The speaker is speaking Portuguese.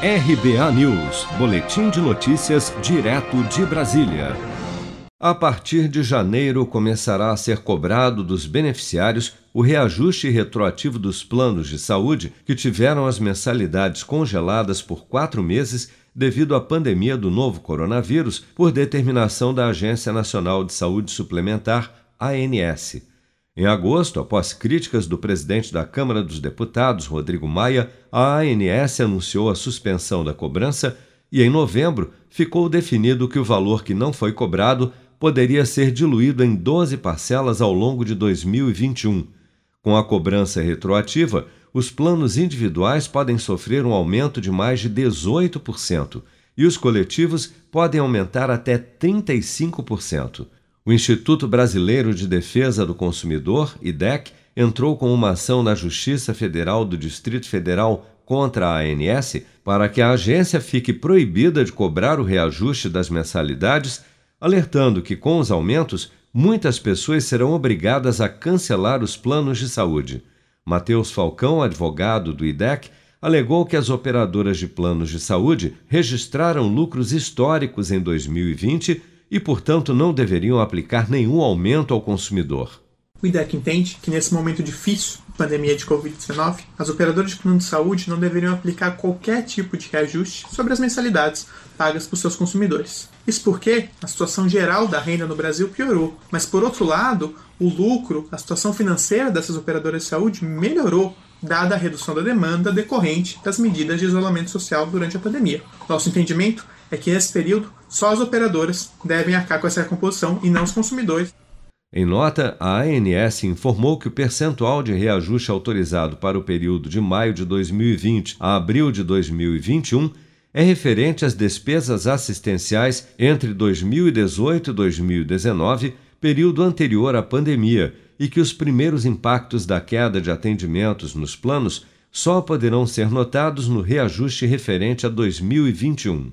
RBA News, Boletim de Notícias, direto de Brasília. A partir de janeiro começará a ser cobrado dos beneficiários o reajuste retroativo dos planos de saúde que tiveram as mensalidades congeladas por quatro meses devido à pandemia do novo coronavírus, por determinação da Agência Nacional de Saúde Suplementar, ANS. Em agosto, após críticas do presidente da Câmara dos Deputados, Rodrigo Maia, a ANS anunciou a suspensão da cobrança e, em novembro, ficou definido que o valor que não foi cobrado poderia ser diluído em 12 parcelas ao longo de 2021. Com a cobrança retroativa, os planos individuais podem sofrer um aumento de mais de 18% e os coletivos podem aumentar até 35%. O Instituto Brasileiro de Defesa do Consumidor, IDEC, entrou com uma ação na Justiça Federal do Distrito Federal contra a ANS para que a agência fique proibida de cobrar o reajuste das mensalidades, alertando que, com os aumentos, muitas pessoas serão obrigadas a cancelar os planos de saúde. Matheus Falcão, advogado do IDEC, alegou que as operadoras de planos de saúde registraram lucros históricos em 2020 e, portanto, não deveriam aplicar nenhum aumento ao consumidor. O IDEC entende que nesse momento difícil, pandemia de Covid-19, as operadoras de plano de saúde não deveriam aplicar qualquer tipo de reajuste sobre as mensalidades pagas por seus consumidores. Isso porque a situação geral da renda no Brasil piorou, mas por outro lado, o lucro, a situação financeira dessas operadoras de saúde melhorou dada a redução da demanda decorrente das medidas de isolamento social durante a pandemia. Nosso entendimento é que nesse período só as operadoras devem arcar com essa recomposição e não os consumidores. Em nota, a ANS informou que o percentual de reajuste autorizado para o período de maio de 2020 a abril de 2021 é referente às despesas assistenciais entre 2018 e 2019, período anterior à pandemia, e que os primeiros impactos da queda de atendimentos nos planos só poderão ser notados no reajuste referente a 2021.